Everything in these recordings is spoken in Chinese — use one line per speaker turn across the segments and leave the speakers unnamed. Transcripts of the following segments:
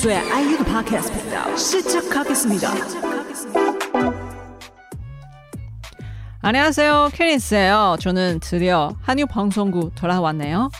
저의 아이유드 팟캐스트 시작하겠습니다. 안녕하세요. 캐리스예요. 저는 드디어 한유 방송국 돌아왔네요.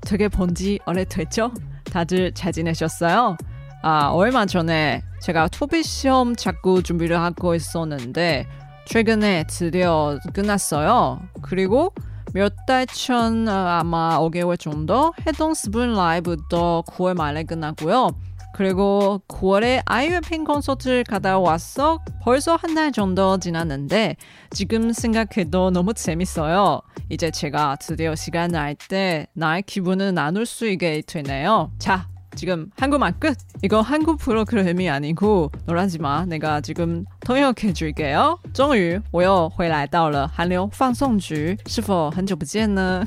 되게 본지 오래됐죠? 다들 잘 지내셨어요? 아, 얼마 전에 제가 토비 시험 자꾸 준비를 하고 있었는데 최근에 드디어 끝났어요. 그리고 몇달전 아, 아마 5개월 정도 해동 스분 라이브도 9월 말에 끝났고요. 그리고 9월에 아이유 팬 콘서트를 가다 왔어 벌써 한 달 정도 지났는데 지금 생각해도 너무 재밌어요. 이제 제가 드디어 시간 날 때 나의 기분을 나눌 수 있게 되네요. 자, 지금 한국말 끝! 이거 한국 프로그램이 아니고 놀라지 마. 내가 지금 통역해 줄게요. 终于我又回来到了韩流放送局，是否很久不见呢？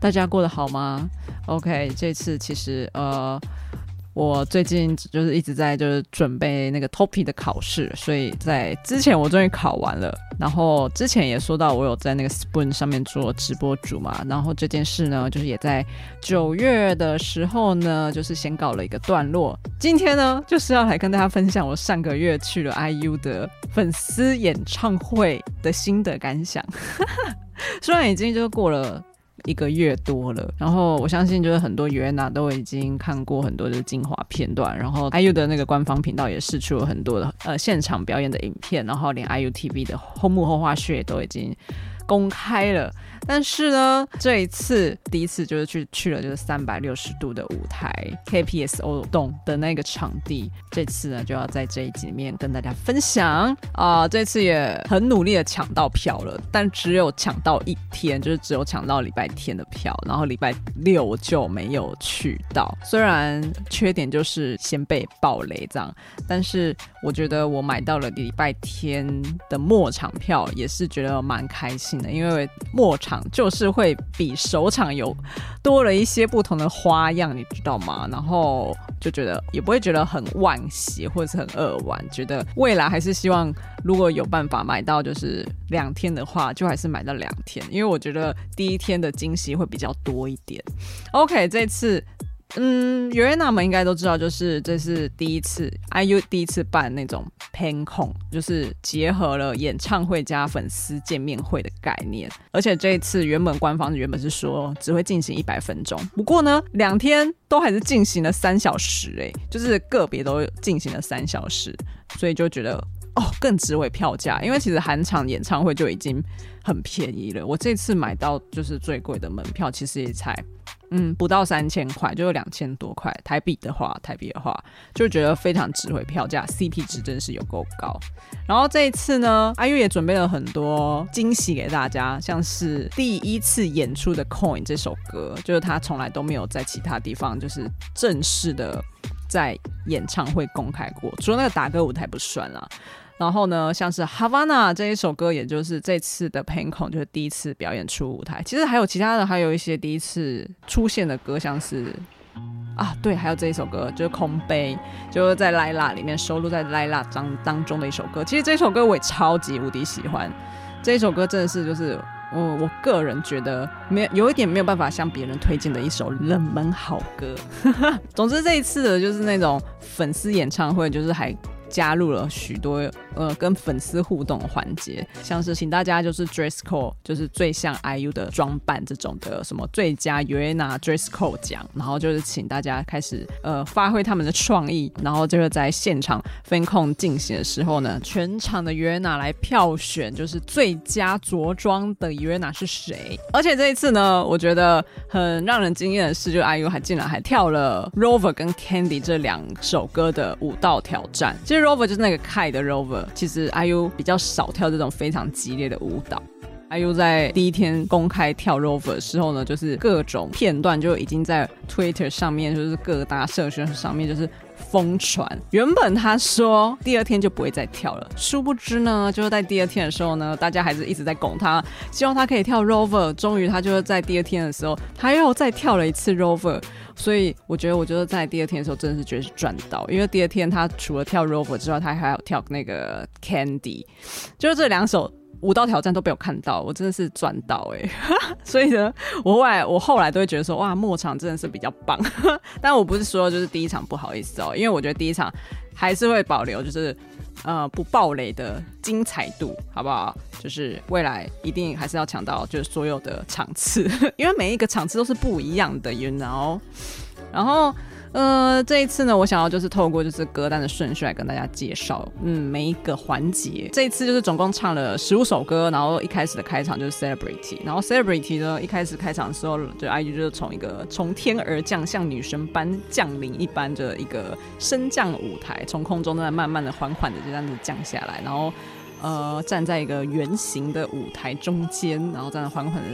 大家过得好吗？OK，这次其实呃。 我最近就是一直在就是准备那个 TOPI 的考试，所以在之前我终于考完了。然后之前也说到我有在那个 Spoon 上面做直播主嘛，然后这件事呢，就是也在九月的时候呢，就是先告了一个段落。今天呢，就是要来跟大家分享我上个月去了 IU 的粉丝演唱会的心得感想。虽然已经就过了。一个月多了，然后我相信就是很多原娜都已经看过很多的精华片段，然后 IU 的那个官方频道也试出了很多的呃现场表演的影片，然后连 IU TV 的后幕后花絮也都已经公开了。但是呢，这一次第一次就是去去了就是三百六十度的舞台 KPSO Dome 的那个场地。这次呢，就要在这一集里面跟大家分享啊、这次也很努力的抢到票了，但只有抢到一天，就是只有抢到礼拜天的票，然后礼拜六就没有去到。虽然缺点就是先被爆雷这样，但是我觉得我买到了礼拜天的末场票，也是觉得蛮开心的，因为末场。就是会比首场有多了一些不同的花样，你知道吗？然后就觉得也不会觉得很惋惜或者是很扼腕，觉得未来还是希望如果有办法买到就是两天的话，就还是买到两天，因为我觉得第一天的惊喜会比较多一点。OK，这次。嗯，有人他们应该都知道，就是这是第一次 IU 第一次办那种팬 콘， 就是结合了演唱会加粉丝见面会的概念。而且这一次原本官方原本是说只会进行一百分钟，不过呢，两天都还是进行了三小时，欸，诶，就是个别都进行了三小时，所以就觉得哦更值回票价，因为其实韩场演唱会就已经很便宜了，我这次买到就是最贵的门票，其实也才。嗯，不到三千块，就有两千多块台币的话，台币的话就觉得非常值回票价，CP 值真是有够高。然后这一次呢，IU 也准备了很多惊喜给大家，像是第一次演出的《Coin》这首歌，就是他从来都没有在其他地方就是正式的在演唱会公开过，除了那个打歌舞台不算啦。然后呢，像是《Havana》这一首歌，也就是这次的팬 콘， 就是第一次表演出舞台。其实还有其他的，还有一些第一次出现的歌，像是啊，对，还有这一首歌，就是《空杯》，就是在《lila》里面收录在《lila》当当中的一首歌。其实这首歌我也超级无敌喜欢，这一首歌真的是就是，我我个人觉得没有有一点没有办法向别人推荐的一首冷门好歌。总之这一次的就是那种粉丝演唱会，就是还。加入了许多呃跟粉丝互动的环节，像是请大家就是 dress code，就是最像 IU 的装扮这种的什么最佳 UAENA dress code 奖，然后就是请大家开始呃发挥他们的创意，然后就是在现场分控进行的时候呢，全场的 UAENA 来票选就是最佳着装的 UAENA 是谁，而且这一次呢，我觉得很让人惊艳的是，就 IU 还竟然还跳了 Rover 跟 Candy 这两首歌的舞蹈挑战。，Rover 就是那个 Kai 的 Rover，其实 IU 比较少跳这种非常激烈的舞蹈。IU 在第一天公开跳 Rover 的时候呢，就是各种片段就已经在 Twitter 上面，就是各大社群上面就是疯传。原本他说第二天就不会再跳了，殊不知呢，就是在第二天的时候呢，大家还是一直在拱他，希望他可以跳 Rover。终于，他就是在第二天的时候，他又再跳了一次 Rover。所以我觉得，我觉得在第二天的时候，真的是觉得是赚到，因为第二天他除了跳 Rover 之外，他还有跳那个 Candy，就是这两首。舞蹈挑战都被我看到，我真的是赚到哎、所以呢，我后来我后来都会觉得说，哇，末场真的是比较棒。但我不是说就是第一场不好意思哦、因为我觉得第一场还是会保留就是呃不爆雷的精彩度，好不好？就是未来一定还是要抢到就是所有的场次，因为每一个场次都是不一样的，you know。然后。呃，这一次呢，我想要就是透过就是歌单的顺序来跟大家介绍，嗯，每一个环节。这一次就是总共唱了十五首歌，然后一开始的开场就是 Celebrity，然后 Celebrity 呢一开始开场的时候，就 IG 就是从一个从天而降，像女神般降临一般的一个升降舞台，从空中在慢慢的、缓缓的就这样子降下来，然后呃站在一个圆形的舞台中间，然后这样缓缓的。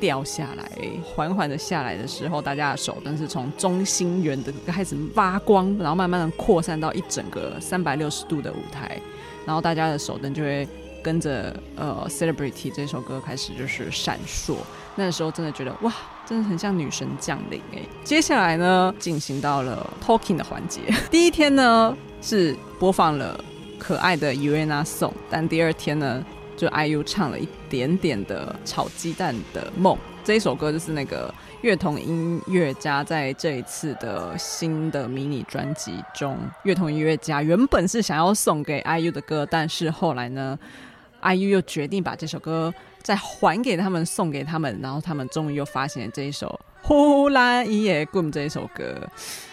掉下来，缓缓的下来的时候，大家的手灯是从中心圆的开始发光，然后慢慢的扩散到一整个三百六十度的舞台，然后大家的手灯就会跟着呃《Celebrity》这首歌开始就是闪烁。那时候真的觉得哇，真的很像女神降临哎。接下来呢，进行到了 Talking 的环节。第一天呢是播放了可爱的 Uaena Song，但第二天呢。就 IU 唱了一点点的炒鸡蛋的梦，这一首歌就是那个乐童音乐家在这一次的新的迷你专辑中，乐童音乐家原本是想要送给 IU 的歌，但是后来呢，IU 又决定把这首歌再还给他们，送给他们，然后他们终于又发现了这一首《呼啦伊耶 Gum》这一首歌。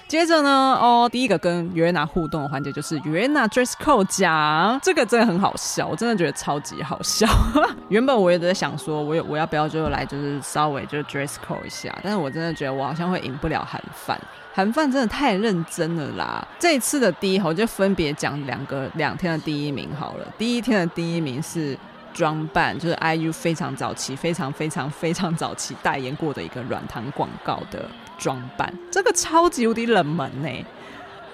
接着呢，哦，第一个跟 Uaena 互动的环节就是 Uaena Dress Code 奖，这个真的很好笑，我真的觉得超级好笑。原本我也在想说，我有我要不要就来就是稍微就是 Dress Code 一下，但是我真的觉得我好像会赢不了韩范，韩范真的太认真了啦。这一次的第一，我就分别讲两个两天的第一名好了。第一天的第一名是装扮，就是 IU 非常早期、非常非常非常早期代言过的一个软糖广告的。装扮这个超级无敌冷门呢，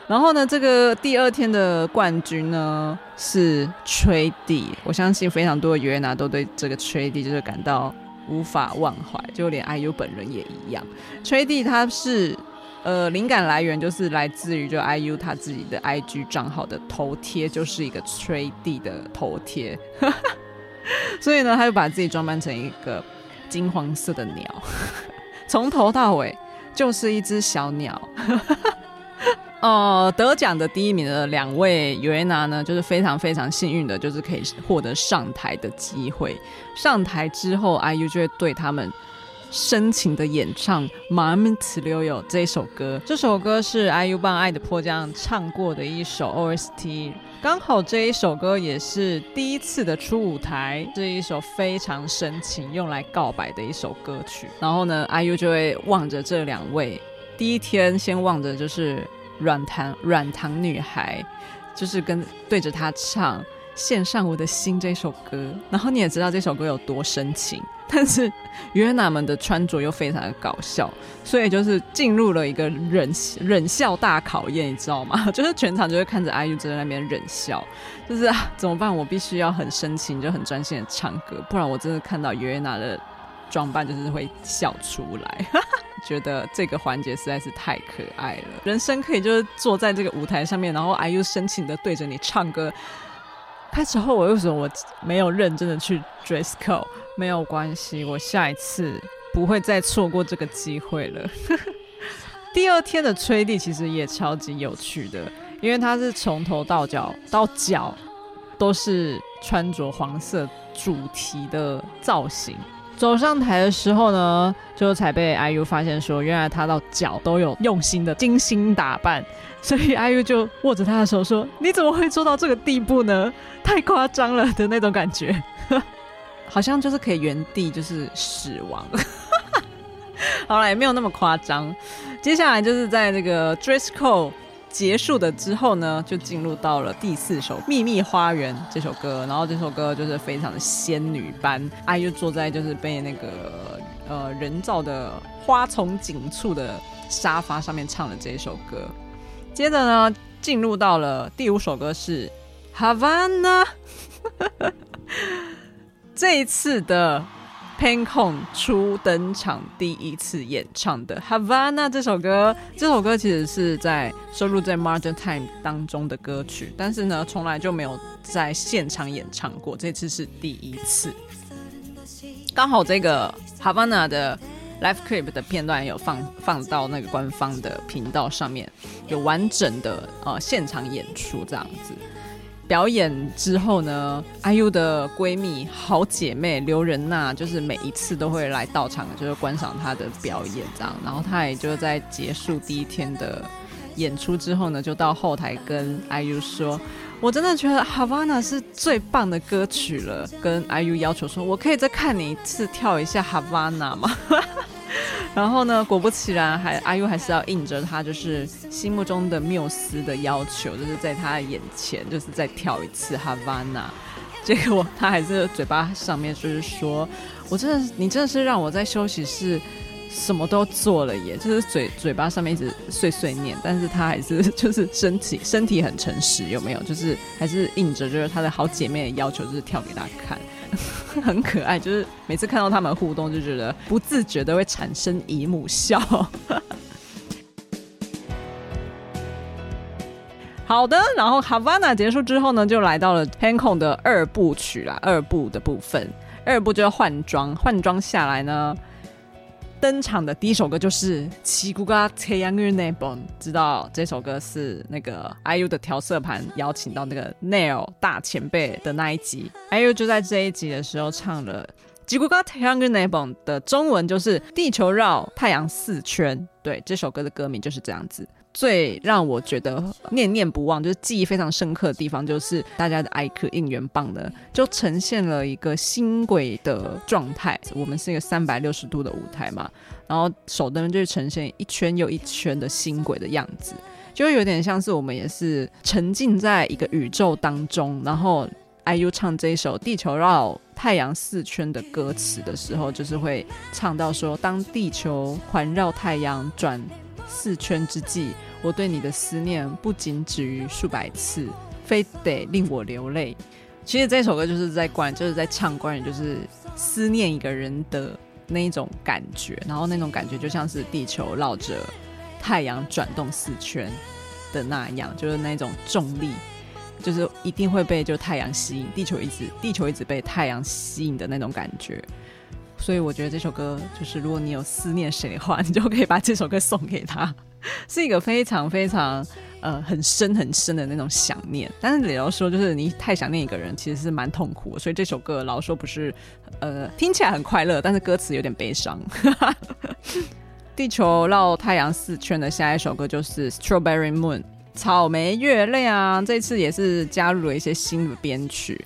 然后呢，这个第二天的冠军呢是吹地，我相信非常多的 Uaena 都对这个吹地就是感到无法忘怀，就连 IU 本人也一样。吹地他是呃灵感来源就是来自于就 IU 他自己的 IG 账号的头贴就是一个吹地的头贴，所以呢，他就把自己装扮成一个金黄色的鸟，从头到尾。就是一只小鸟，哦，得奖的第一名的两位尤维娜呢，就是非常非常幸运的，就是可以获得上台的机会。上台之后，IU 就会对他们深情的演唱《Malam Terlelap》这首歌。这首歌是 IU 帮《爱的迫降》唱过的一首 OST。刚好这一首歌也是第一次的初舞台，是一首非常深情用来告白的一首歌曲。然后呢，IU 就会望着这两位，第一天先望着就是软糖软糖女孩，就是跟对着她唱。献上我的心这首歌，然后你也知道这首歌有多深情，但是约娜们的穿着又非常的搞笑，所以就是进入了一个忍忍笑大考验，你知道吗？就是全场就会看着 IU 在那边忍笑，就是啊怎么办？我必须要很深情，就很专心的唱歌，不然我真的看到约娜的装扮就是会笑出来，觉得这个环节实在是太可爱了。人生可以就是坐在这个舞台上面，然后 IU 深情的对着你唱歌。开始后，我为什么我没有认真的去 dress code？没有关系，我下一次不会再错过这个机会了。第二天的吹地其实也超级有趣的，因为他是从头到脚到脚都是穿着黄色主题的造型。走上台的时候呢，就才被 IU 发现说，原来他到脚都有用心的精心打扮，所以 IU 就握着他的手说：“你怎么会做到这个地步呢？太夸张了的那种感觉，好像就是可以原地就是死亡。”好了，也没有那么夸张。接下来就是在那个 dress code 结束的之后呢，就进入到了第四首《秘密花园》这首歌，然后这首歌就是非常的仙女般，IU 坐在就是被那个呃人造的花丛紧簇的沙发上面唱的这一首歌。接着呢，进入到了第五首歌是《Havana》，这一次的。Pancon 初登场第一次演唱的《Havana》这首歌，这首歌其实是在收录在《Modern Time》当中的歌曲，但是呢，从来就没有在现场演唱过，这次是第一次。刚好这个《Havana》的 Live Clip 的片段有放放到那个官方的频道上面，有完整的呃现场演出这样子。表演之后呢，IU 的闺蜜、好姐妹刘仁娜，就是每一次都会来到场，就是观赏她的表演这样。然后她也就在结束第一天的演出之后呢，就到后台跟 IU 说：“我真的觉得《Havana》是最棒的歌曲了。”跟 IU 要求说：“我可以再看你一次跳一下《Havana》吗？” 然后呢，果不其然，还阿 U 还是要应着他就是心目中的缪斯的要求，就是在他眼前就是再跳一次《Havana》。结果他还是嘴巴上面就是说：“我真的，你真的是让我在休息室什么都做了耶。”就是嘴嘴巴上面一直碎碎念，但是他还是 就是身体身体很诚实，有没有？就是还是应着就是他的好姐妹的要求，就是跳给他看。很可爱，就是每次看到他们互动，就觉得不自觉的会产生姨母笑。好的，然后 Havana 结束之后呢，就来到了 p a n c o n 的二部曲啦，二部的部分，二部就要换装，换装下来呢。登场的第一首歌就是《七姑嘎切阳日内本》，知道这首歌是那个 IU 的调色盘邀请到那个 Nail 大前辈的那一集，IU 就在这一集的时候唱了。吉古高太阳跟奈本的中文就是“地球绕太阳四圈”。对，这首歌的歌名就是这样子。最让我觉得念念不忘，就是记忆非常深刻的地方，就是大家的艾克应援棒的，就呈现了一个星轨的状态。我们是一个三百六十度的舞台嘛，然后手灯就呈现一圈又一圈的星轨的样子，就有点像是我们也是沉浸在一个宇宙当中。然后 IU 唱这一首《地球绕》。太阳四圈》的歌词的时候，就是会唱到说：“当地球环绕太阳转。”四圈之际，我对你的思念不仅止于数百次，非得令我流泪。其实这首歌就是在关，就是在唱关于就是思念一个人的那一种感觉，然后那种感觉就像是地球绕着太阳转动四圈的那样，就是那种重力，就是一定会被就太阳吸引，地球一直地球一直被太阳吸引的那种感觉。所以我觉得这首歌就是，如果你有思念谁的话，你就可以把这首歌送给他，是一个非常非常呃很深很深的那种想念。但是也要说，就是你太想念一个人，其实是蛮痛苦。所以这首歌老说不是呃听起来很快乐，但是歌词有点悲伤。地球绕太阳四圈的下一首歌就是《Strawberry Moon》草莓月亮，这次也是加入了一些新的编曲。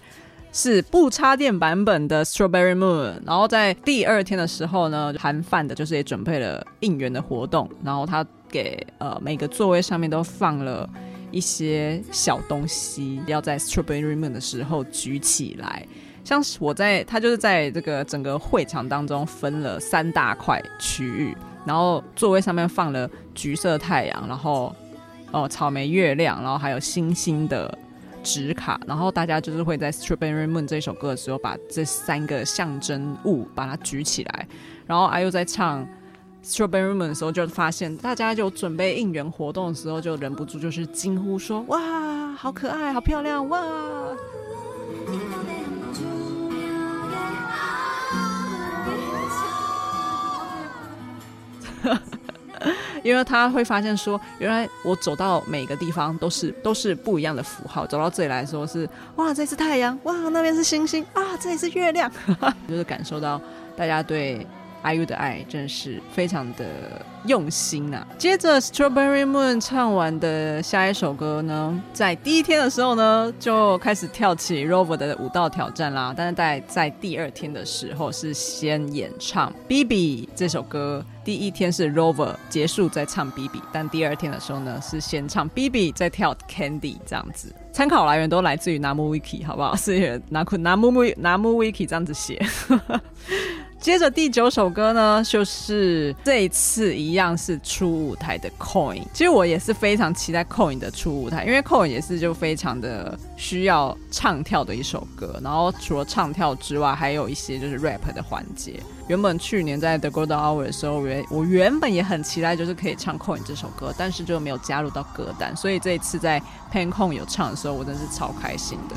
是不插电版本的 Strawberry Moon，然后在第二天的时候呢，韩饭的就是也准备了应援的活动，然后他给呃每个座位上面都放了一些小东西，要在 Strawberry Moon 的时候举起来。像是我在他就是在这个整个会场当中分了三大块区域，然后座位上面放了橘色太阳，然后、哦、草莓月亮，然后还有星星的。纸卡，然后大家就是会在《Strawberry Moon》这首歌的时候，把这三个象征物把它举起来，然后 i 又在唱《Strawberry Moon》的时候，就发现大家就准备应援活动的时候，就忍不住就是惊呼说：“哇，好可爱，好漂亮，哇！”因为他会发现说，原来我走到每个地方都是都是不一样的符号。走到这里来说是哇，这是太阳，哇，那边是星星啊，这里是月亮，就是感受到大家对 IU 的爱真是非常的用心啊。接着 Strawberry Moon 唱完的下一首歌呢，在第一天的时候呢，就开始跳起 Rover 的舞蹈挑战啦。但是在在第二天的时候是先演唱 BB 这首歌。第一天是 Rover 结束再唱 BB，但第二天的时候呢，是先唱 BB 再跳 Candy 这样子。参考来源都来自于 Namu Wiki，好不好？是 Namu Namu Namu Wiki 这样子写。接着第九首歌呢，就是这一次一样是初舞台的 Coin。其实我也是非常期待 Coin 的初舞台，因为 Coin 也是就非常的需要唱跳的一首歌。然后除了唱跳之外，还有一些就是 rap 的环节。原本去年在 The Golden Hour 的时候，我我原本也很期待就是可以唱 Coin 这首歌，但是就没有加入到歌单。所以这一次在 Pen 有唱的时候，我真的是超开心的。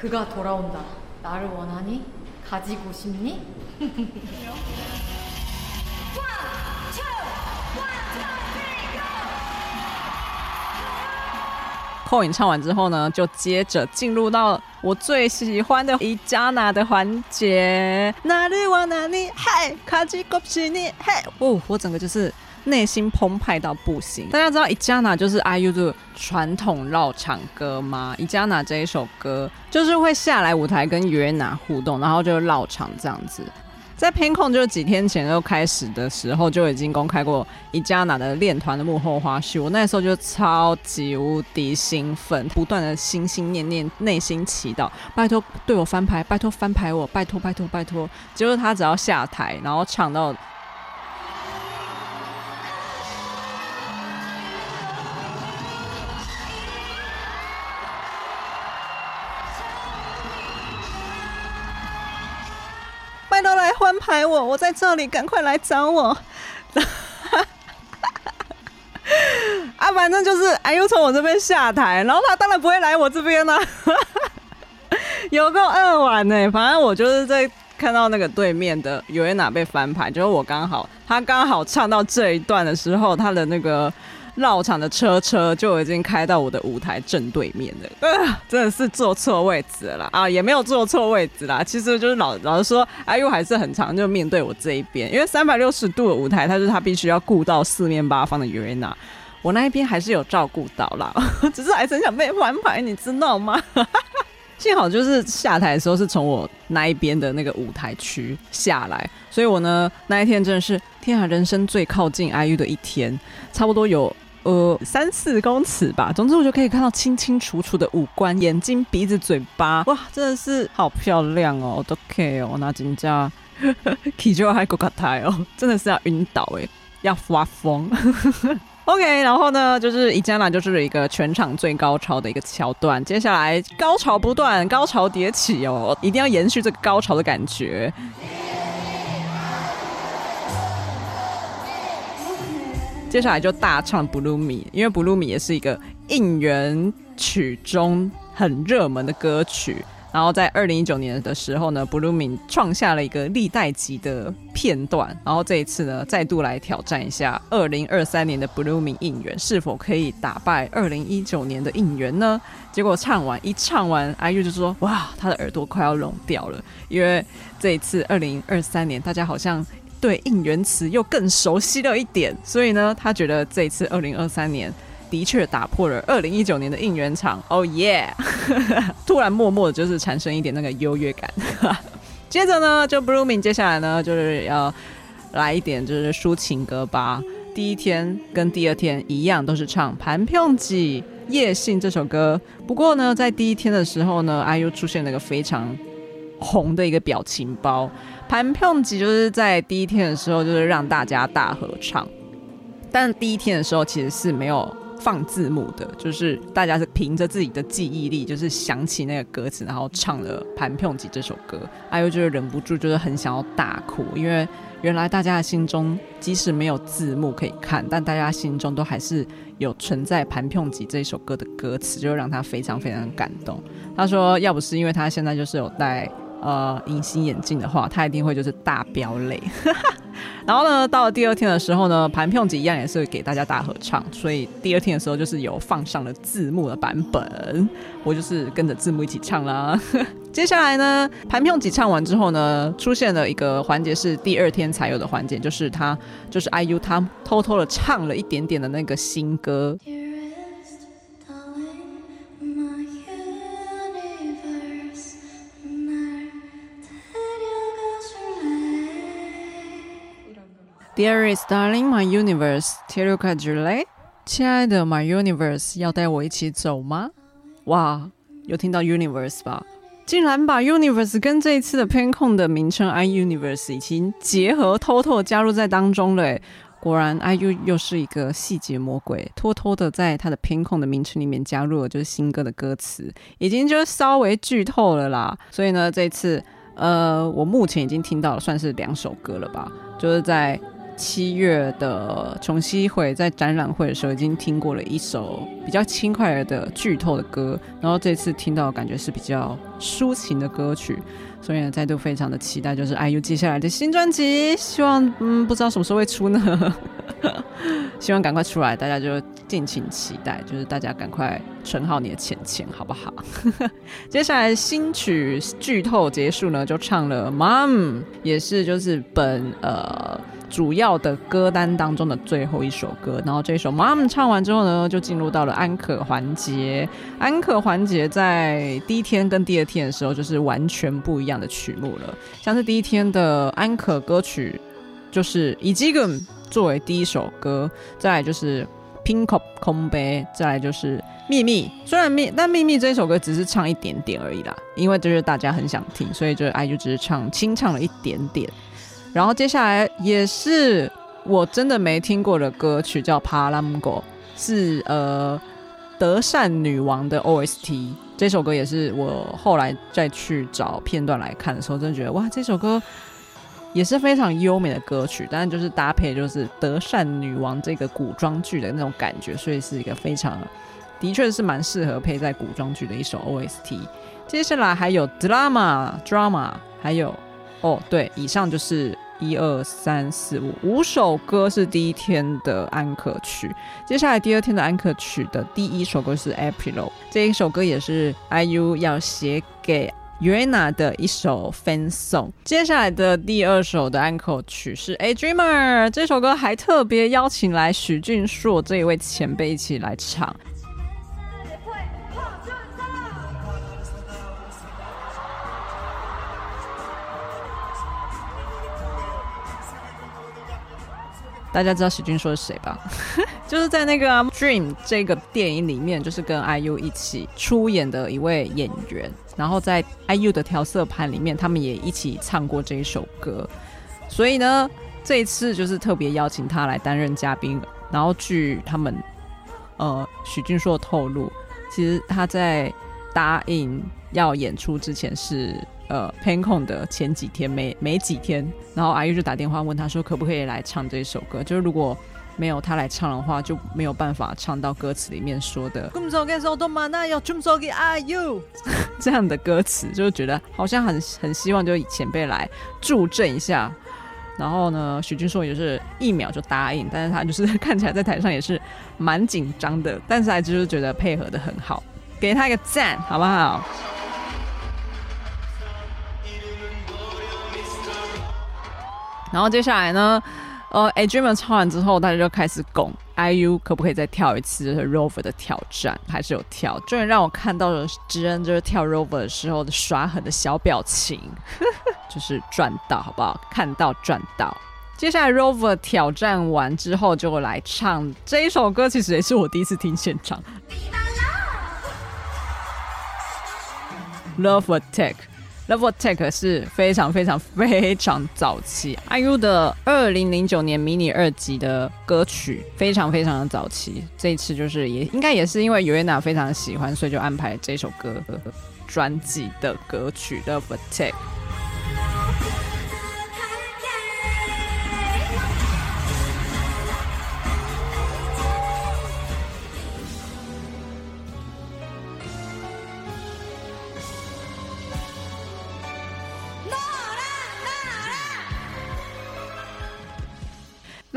그가돌아온다나를원하니가지고싶니
扣影唱完之后呢，就接着进入到我最喜欢的伊加娜的环节。哪里往哪里，嗨，卡吉古西尼，嗨，哦，我整个就是。 内心澎湃到不行！大家知道《伊加娜》就是 IU 的传统绕场歌吗？《伊加娜》这一首歌就是会下来舞台跟约娜互动，然后就绕场这样子。在 Pantone 就几天前就开始的时候就已经公开过《伊加娜》的练团的幕后花絮，我那时候就超级无敌兴奋，不断的心心念念，内心祈祷，拜托对我翻牌，拜托翻牌我，拜托拜托拜托。结果他只要下台，然后唱到。拍我，我在这里，赶快来找我！啊，反正就是哎，又从我这边下台，然后他当然不会来我这边呢、啊。有够二晚呢，反正我就是在看到那个对面的有人哪被翻牌，就是我刚好，他刚好唱到这一段的时候，他的那个。绕场的车车就已经开到我的舞台正对面了，呃，真的是坐错位置了啊，也没有坐错位置啦。其实就是老老实说哎呦还是很长就面对我这一边，因为三百六十度的舞台，他就是他必须要顾到四面八方的尤瑞娜我那一边还是有照顾到啦，只是还真想被翻牌，你知道吗？幸好就是下台的时候是从我那一边的那个舞台区下来，所以我呢那一天真的是天啊，人生最靠近 IU 的一天，差不多有。呃，三四公尺吧。总之，我就可以看到清清楚楚的五官，眼睛、鼻子、嘴巴，哇，真的是好漂亮哦，都 OK 哦。那真叫气 就还够卡台哦，真的是要晕倒哎，要发疯。OK，然后呢，就是伊加娜就是一个全场最高潮的一个桥段，接下来高潮不断，高潮迭起哦，一定要延续这个高潮的感觉。接下来就大唱《Blue Me》，因为《Blue Me》也是一个应援曲中很热门的歌曲。然后在二零一九年的时候呢，《Blue Me》创下了一个历代级的片段。然后这一次呢，再度来挑战一下二零二三年的《Blue Me》应援，是否可以打败二零一九年的应援呢？结果唱完一唱完，IU 就说：“哇，他的耳朵快要聋掉了，因为这一次二零二三年大家好像。”对应援词又更熟悉了一点，所以呢，他觉得这一次二零二三年的确打破了二零一九年的应援场。哦耶！突然默默的就是产生一点那个优越感。接着呢，就 Blooming 接下来呢就是要来一点就是抒情歌吧。第一天跟第二天一样，都是唱《盘票记》。夜信这首歌，不过呢，在第一天的时候呢，IU 出现了一个非常红的一个表情包。盘票集就是在第一天的时候，就是让大家大合唱，但第一天的时候其实是没有放字幕的，就是大家是凭着自己的记忆力，就是想起那个歌词，然后唱了《盘票集》这首歌。阿优就是忍不住，就是很想要大哭，因为原来大家的心中即使没有字幕可以看，但大家心中都还是有存在《盘票集》这首歌的歌词，就让他非常非常感动。他说，要不是因为他现在就是有戴呃隐形眼镜的话，他一定会就是大飙泪。然后呢，到了第二天的时候呢，盘票一样也是给大家大合唱，所以第二天的时候就是有放上了字幕的版本，我就是跟着字幕一起唱啦。接下来呢，盘票几唱完之后呢，出现了一个环节是第二天才有的环节，就是他就是 IU 他偷偷的唱了一点点的那个新歌。Dear is darling my universe tirica july 亲爱的 my universe 要带我一起走吗？哇有听到 universe 吧？竟然把 universe 跟这一次的片控的名称 i universe 已经结合偷偷加入在当中了果然 iu 又是一个细节魔鬼偷偷的在它的片控的名称里面加入了就是新歌的歌词已经就是稍微剧透了啦。所以呢这次呃我目前已经听到了算是两首歌了吧就是在七月的琼熙会在展览会的时候已经听过了一首比较轻快的剧透的歌，然后这次听到感觉是比较抒情的歌曲，所以呢再度非常的期待，就是 IU 接下来的新专辑，希望嗯不知道什么时候会出呢，希望赶快出来，大家就敬请期待，就是大家赶快存好你的钱钱好不好？接下来新曲剧透结束呢，就唱了 Mom，也是就是本呃。主要的歌单当中的最后一首歌，然后这首《Mom》唱完之后呢，就进入到了安可环节。安可环节在第一天跟第二天的时候，就是完全不一样的曲目了。像是第一天的安可歌曲，就是以基根作为第一首歌，再来就是《Pink Up 空杯》，再来就是《秘密》。虽然秘，但《秘密》这首歌只是唱一点点而已啦，因为就是大家很想听，所以就 IU 只是唱清唱了一点点。然后接下来也是我真的没听过的歌曲，叫《Paramgo》，是呃德善女王的 OST。这首歌也是我后来再去找片段来看的时候，真的觉得哇，这首歌也是非常优美的歌曲。但是就是搭配就是德善女王这个古装剧的那种感觉，所以是一个非常的确是蛮适合配在古装剧的一首 OST。接下来还有 Drama Drama，还有。哦，对，以上就是一二三四五五首歌是第一天的安可曲。接下来第二天的安可曲的第一首歌是《April》，这一首歌也是 IU 要写给 uena 的一首 fan song。接下来的第二首的安可曲是《A Dreamer》，这首歌还特别邀请来许俊硕这一位前辈一起来唱。大家知道许俊硕是谁吧？就是在那个《Dream》这个电影里面，就是跟 IU 一起出演的一位演员。然后在 IU 的调色盘里面，他们也一起唱过这一首歌。所以呢，这一次就是特别邀请他来担任嘉宾。然后据他们呃许俊硕透露，其实他在答应要演出之前是。呃 Pancon 的前几天没没几天，然后阿 U 就打电话问他说可不可以来唱这首歌，就是如果没有他来唱的话，就没有办法唱到歌词里面说的 这样的歌词，就觉得好像很很希望就以前辈来助阵一下。然后呢，许俊硕也是一秒就答应，但是他就是看起来在台上也是蛮紧张的，但是还就是觉得配合的很好，给他一个赞，好不好？然后接下来呢，呃，A Dreamer 唱完之后，大家就开始拱 IU 可不可以再跳一次就是 Rover 的挑战，还是有跳。终于让我看到了知恩就是跳 Rover 的时候的耍狠的小表情，就是赚到，好不好？看到赚到。接下来 Rover 挑战完之后，就来唱这一首歌，其实也是我第一次听现场。Love Attack。Love Attack 是非常非常非常早期 IU 的二零零九年迷你二级的歌曲，非常非常的早期。这一次就是也应该也是因为 Uaena 非常喜欢，所以就安排这首歌专辑的歌曲 Love Attack。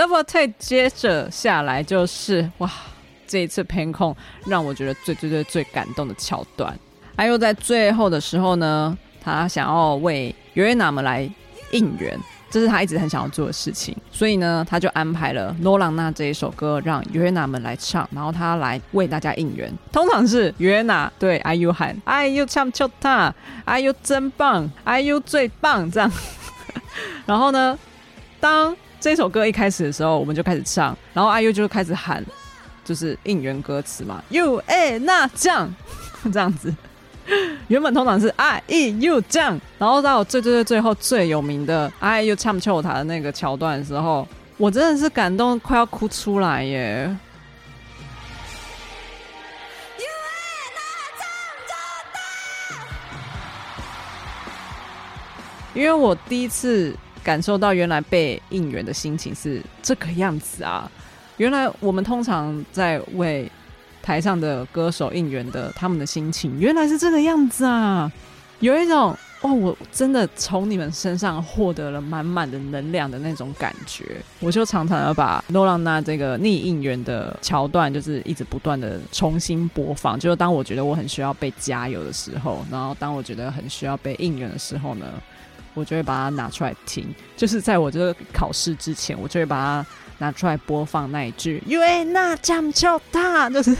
那么再接着下来就是哇，这一次 Pancong 让我觉得最最最最感动的桥段。还有在最后的时候呢，他想要为尤耶娜们来应援，这是他一直很想要做的事情。所以呢，他就安排了《诺朗娜》这一首歌，让尤耶娜们来唱，然后他来为大家应援。通常是尤耶娜对 IU 喊：“IU 唱秋他，IU 真棒，IU 最棒。”这样。然后呢，当这首歌一开始的时候，我们就开始唱，然后阿 U 就开始喊，就是应援歌词嘛，You 哎那这样 这样子。原本通常是 I E U 这样，然后到最最最最后最有名的 I U 唱秋塔的那个桥段的时候，我真的是感动快要哭出来耶。因为我第一次感受到原来被应援的心情是这个样子啊！原来我们通常在为台上的歌手应援的他们的心情原来是这个样子啊！有一种哦，我真的从你们身上获得了满满的能量的那种感觉。我就常常要把诺朗娜这个逆应援的桥段，就是一直不断的重新播放。就是当我觉得我很需要被加油的时候，然后当我觉得很需要被应援的时候呢，我就会把它拿出来听，就是在我这个考试之前，我就会把它拿出来播放那一句“因为那将就他”，就是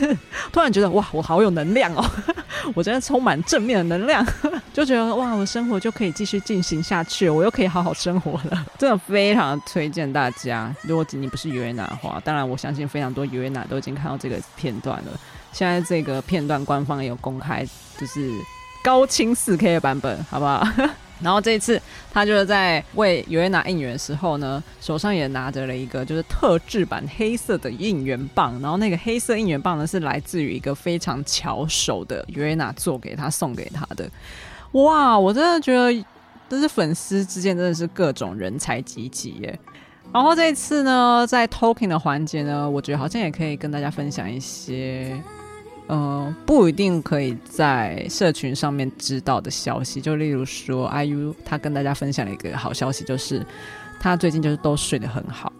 突然觉得哇，我好有能量哦！我真的充满正面的能量，就觉得哇，我生活就可以继续进行下去，我又可以好好生活了。真的非常推荐大家，如果你不是尤耶娜的话，当然我相信非常多尤耶娜都已经看到这个片段了。现在这个片段官方也有公开，就是高清四 K 的版本，好不好？然后这一次，他就是在为尤耶娜应援的时候呢，手上也拿着了一个就是特制版黑色的应援棒。然后那个黑色应援棒呢，是来自于一个非常巧手的尤耶娜做给他送给他的。哇，我真的觉得这是粉丝之间真的是各种人才济济耶。然后这一次呢，在 talking 的环节呢，我觉得好像也可以跟大家分享一些。呃，不一定可以在社群上面知道的消息，就例如说，IU 他跟大家分享了一个好消息，就是他最近就是都睡得很好。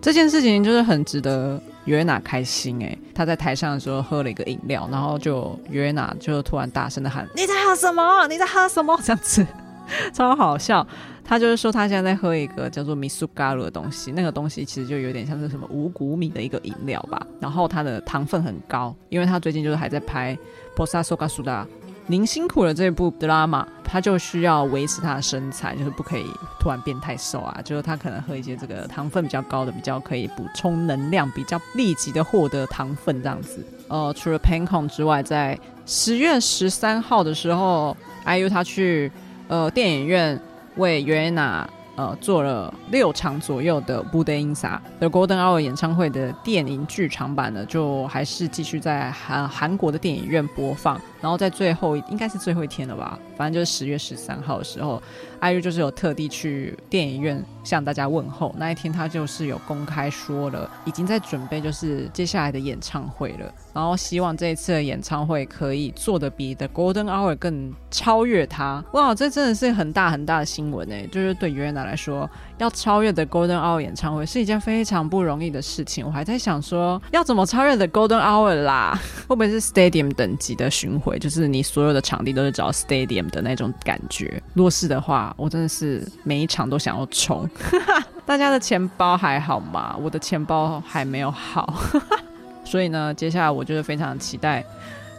这件事情就是很值得约娜开心诶，他在台上的时候喝了一个饮料，然后就约娜就突然大声的喊：“你在喝什么？你在喝什么？”这样子 超好笑。他就是说，他现在在喝一个叫做米苏嘎鲁的东西，那个东西其实就有点像是什么五谷米的一个饮料吧。然后它的糖分很高，因为他最近就是还在拍《波萨索嘎苏达》，您辛苦了这部 drama，他就需要维持他的身材，就是不可以突然变太瘦啊。就是他可能喝一些这个糖分比较高的，比较可以补充能量，比较立即的获得糖分这样子。呃，除了 Pancong 之外，在十月十三号的时候，IU 他去呃电影院。为尤耶娜呃做了六场左右的布丁音萨 the golden hour 演唱会的电影剧场版呢就还是继续在韩韩国的电影院播放然后在最后应该是最后一天了吧反正就是十月十三号的时候艾瑞就是有特地去电影院向大家问候那一天他就是有公开说了已经在准备就是接下来的演唱会了然后希望这一次的演唱会可以做的比 the golden hour 更超越他。哇这真的是很大很大的新闻呢就是对于来说，要超越 The Golden Hour 演唱会是一件非常不容易的事情。我还在想说，要怎么超越 The Golden Hour 啦？会不会是 Stadium 等级的巡回？就是你所有的场地都是找 Stadium 的那种感觉。若是的话，我真的是每一场都想要冲。大家的钱包还好吗？我的钱包还没有好。所以呢，接下来我就是非常期待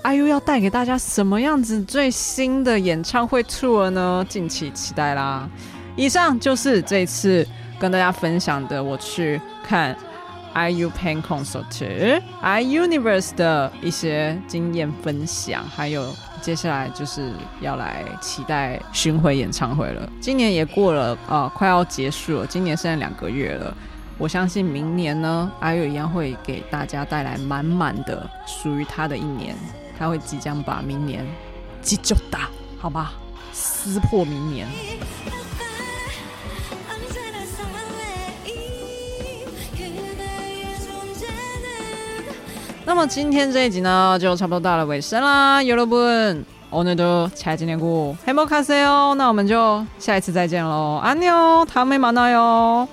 ，IU 要带给大家什么样子最新的演唱会 tour 呢？敬请期待啦！以上就是这次跟大家分享的，我去看 IU Pan Concert iUniverse 的一些经验分享，还有接下来就是要来期待巡回演唱会了。今年也过了啊、呃，快要结束了，今年剩下两个月了。我相信明年呢，IU 一样会给大家带来满满的属于他的一年。他会即将把明年击就打，好吧，撕破明年。那么今天这一集呢，就差不多到了尾声啦。여러분 오늘도잘지내고행복하세요。那我们就下一次再见喽，安妞，다음에만나요